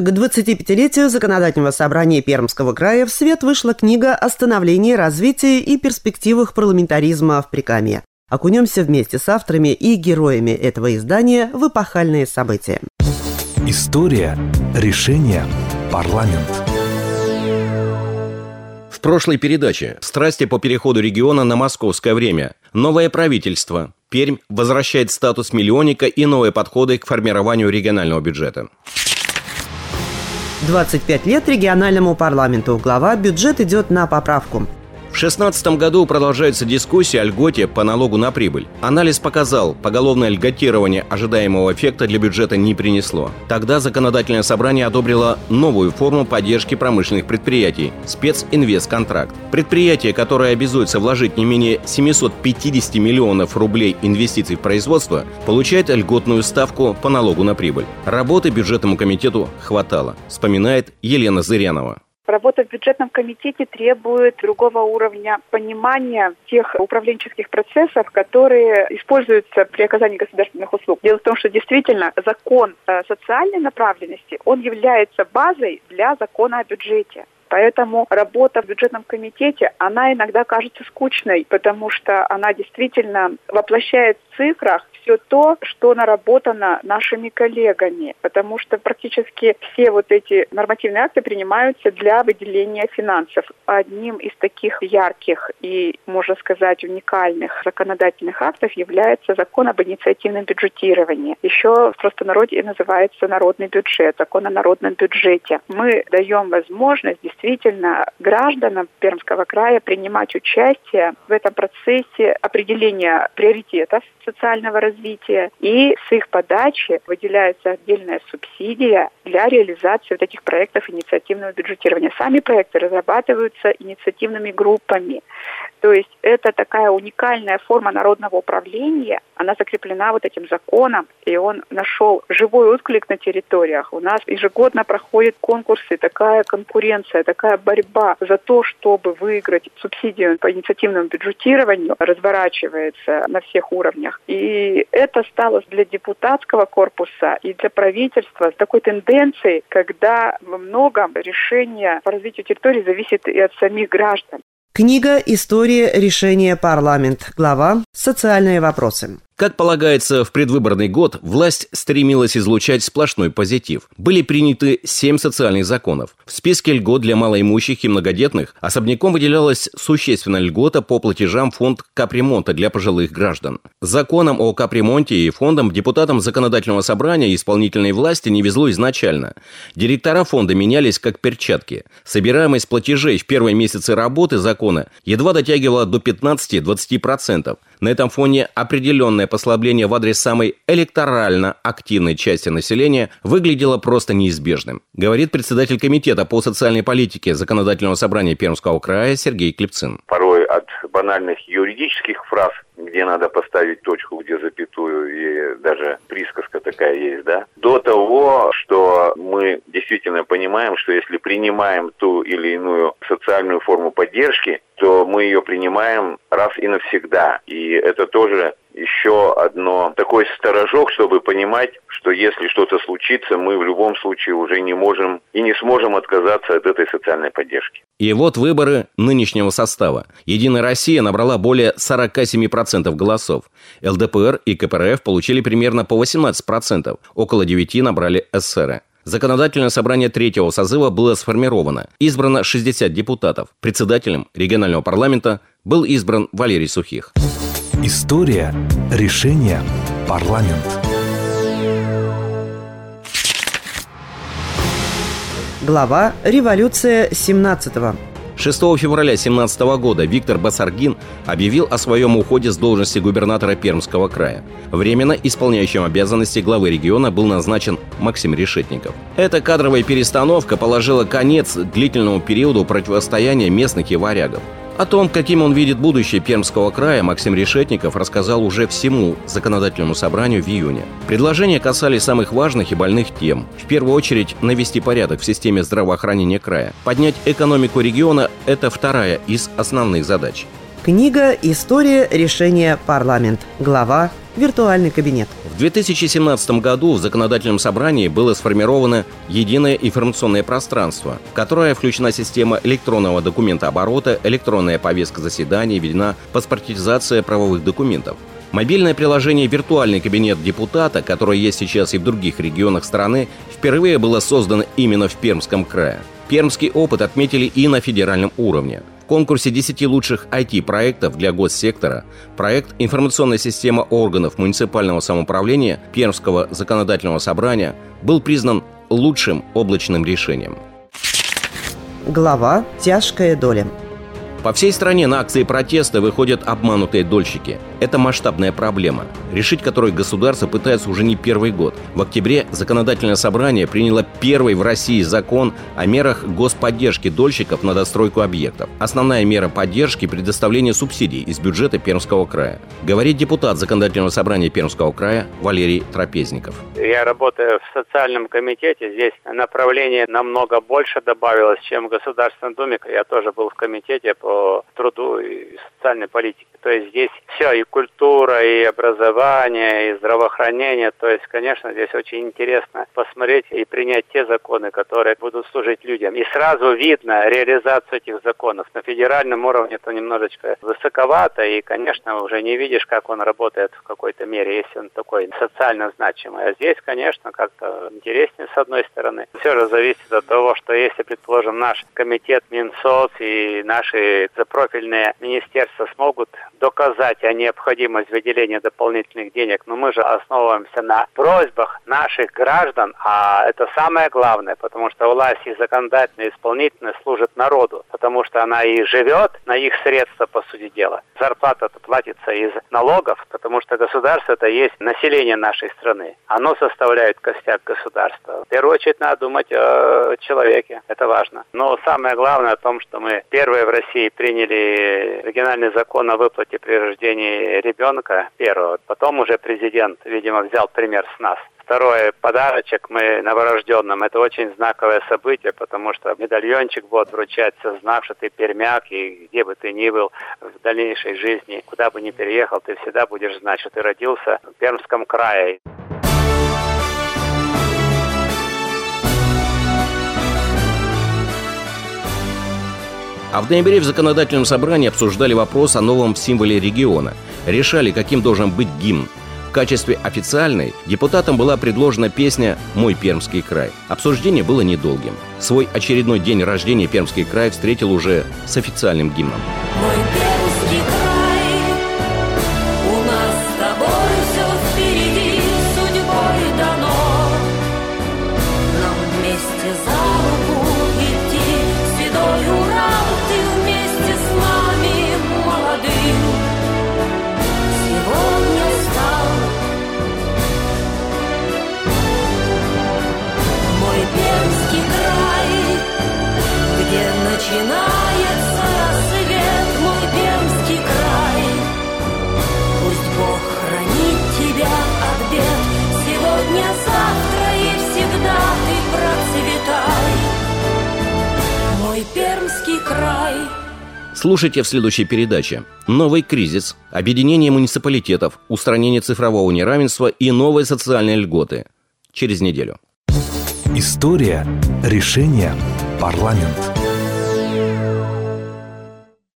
К 25-летию Законодательного собрания Пермского края в свет вышла книга о становлении, развитии и перспективах парламентаризма в Прикамье. Окунемся вместе с авторами и героями этого издания в эпохальные события. История, решение, парламент. В прошлой передаче «Страсти по переходу региона на московское время», новое правительство, Пермь возвращает статус миллионника и новые подходы к формированию регионального бюджета. 25 лет региональному парламенту. Глава бюджет идет на поправку. В 2016 году продолжается дискуссия о льготе по налогу на прибыль. Анализ показал, поголовное льготирование ожидаемого эффекта для бюджета не принесло. Тогда законодательное собрание одобрило новую форму поддержки промышленных предприятий – специнвестконтракт. Предприятие, которое обязуется вложить не менее 750 миллионов рублей инвестиций в производство, получает льготную ставку по налогу на прибыль. Работы бюджетному комитету хватало, вспоминает Елена Зырянова. Работа в бюджетном комитете требует другого уровня понимания тех управленческих процессов, которые используются при оказании государственных услуг. Дело в том, что действительно закон социальной направленности, он является базой для закона о бюджете. Поэтому работа в бюджетном комитете, она иногда кажется скучной, потому что она действительно воплощает в цифрах все то, что наработано нашими коллегами, потому что практически все вот эти нормативные акты принимаются для выделения финансов. Одним из таких ярких и, можно сказать, уникальных законодательных актов является закон об инициативном бюджетировании. Еще в простонародье называется народный бюджет, закон о народном бюджете. Мы даем возможность действительно гражданам Пермского края принимать участие в этом процессе определения приоритетов социального развития. И с их подачи выделяется отдельная субсидия для реализации вот этих проектов инициативного бюджетирования. Сами проекты разрабатываются инициативными группами. То есть это такая уникальная форма народного управления, она закреплена вот этим законом, и он нашел живой отклик на территориях. У нас ежегодно проходят конкурсы, такая конкуренция, такая борьба за то, чтобы выиграть субсидию по инициативному бюджетированию, разворачивается на всех уровнях. И это стало для депутатского корпуса и для правительства такой тенденцией, когда во многом решение по развитию территории зависит и от самих граждан. Книга «История решения парламент». Глава «Социальные вопросы». Как полагается, в предвыборный год власть стремилась излучать сплошной позитив. Были приняты семь социальных законов. В списке льгот для малоимущих и многодетных особняком выделялась существенная льгота по платежам фонд капремонта для пожилых граждан. Законом о капремонте и фондом депутатам законодательного собрания и исполнительной власти не везло изначально. Директора фонда менялись как перчатки. Собираемость платежей в первые месяцы работы закона едва дотягивала до 15-20%. На этом фоне определенное послабление в адрес самой электорально активной части населения выглядело просто неизбежным, говорит председатель комитета по социальной политике Законодательного собрания Пермского края Сергей Клепцин. Порой банальных юридических фраз где надо поставить точку, где запятую, и даже присказка такая есть, да, до того, что мы действительно понимаем, что если принимаем ту или иную социальную форму поддержки, то мы ее принимаем раз и навсегда. И это тоже еще одно такой сторожок, чтобы понимать, что если что-то случится, мы в любом случае уже не можем и не сможем отказаться от этой социальной поддержки. И вот выборы нынешнего состава. Единая Россия набрала более 47% голосов. ЛДПР и КПРФ получили примерно по 18%. Около 9% набрали ССР. Законодательное собрание третьего созыва было сформировано. Избрано 60 депутатов. Председателем регионального парламента был избран Валерий Сухих. История, решение, парламент. Глава «Революция 17-го». 6 февраля 2017 года Виктор Басаргин объявил о своем уходе с должности губернатора Пермского края. Временно исполняющим обязанности главы региона был назначен Максим Решетников. Эта кадровая перестановка положила конец длительному периоду противостояния местных и варягов. О том, каким он видит будущее Пермского края, Максим Решетников рассказал уже всему законодательному собранию в июне. Предложения касались самых важных и больных тем. В первую очередь, навести порядок в системе здравоохранения края. Поднять экономику региона – это вторая из основных задач. Книга «История решения парламент». Глава «Виртуальный кабинет». В 2017 году в законодательном собрании было сформировано единое информационное пространство, в которое включена система электронного документа оборота, электронная повестка заседаний, введена паспортизация правовых документов. Мобильное приложение «Виртуальный кабинет депутата», которое есть сейчас и в других регионах страны, впервые было создано именно в Пермском крае. Пермский опыт отметили и на федеральном уровне – конкурсе 10 лучших IT-проектов для госсектора проект «Информационная система органов муниципального самоуправления Пермского законодательного собрания» был признан лучшим облачным решением. Глава «Тяжкая доля». По всей стране на акции протеста выходят обманутые дольщики. Это масштабная проблема, решить которую государство пытается уже не первый год. В октябре законодательное собрание приняло первый в России закон о мерах господдержки дольщиков на достройку объектов. Основная мера поддержки – предоставление субсидий из бюджета Пермского края. Говорит депутат законодательного собрания Пермского края Валерий Трапезников. Я работаю в социальном комитете. Здесь направление намного больше добавилось, чем в Государственной Думе. Я тоже был в комитете по по труду и социальной политике. То есть здесь все, и культура, и образование, и здравоохранение. То есть, конечно, здесь очень интересно посмотреть и принять те законы, которые будут служить людям. И сразу видно реализацию этих законов. На федеральном уровне это немножечко высоковато, и, конечно, уже не видишь, как он работает в какой-то мере, если он такой социально значимый. А здесь, конечно, как-то интереснее с одной стороны. Все же зависит от того, что если, предположим, наш комитет Минсоц и наши профильные министерства смогут доказать о необходимости выделения дополнительных денег, но мы же основываемся на просьбах наших граждан, а это самое главное, потому что власть и законодательная, и исполнительная служит народу, потому что она и живет на их средства, по сути дела. Зарплата платится из налогов, потому что государство это есть население нашей страны. Оно составляет костяк государства. В первую очередь надо думать о человеке, это важно. Но самое главное о том, что мы первые в России приняли региональный закон о выплате при рождении ребенка первого. Потом уже президент, видимо, взял пример с нас. Второе, подарочек мы новорожденным. Это очень знаковое событие, потому что медальончик будет вручаться, знав, что ты пермяк, и где бы ты ни был в дальнейшей жизни, куда бы ни переехал, ты всегда будешь знать, что ты родился в Пермском крае. А в ноябре в законодательном собрании обсуждали вопрос о новом символе региона. Решали, каким должен быть гимн. В качестве официальной депутатам была предложена песня «Мой Пермский край». Обсуждение было недолгим. Свой очередной день рождения Пермский край встретил уже с официальным гимном. Мой начинается рассвет, мой Пермский край. Пусть Бог хранит тебя от бед, сегодня, завтра и всегда ты процветай. Мой Пермский край. Слушайте в следующей передаче. Новый кризис, объединение муниципалитетов, устранение цифрового неравенства и новые социальные льготы. Через неделю. История решения парламент.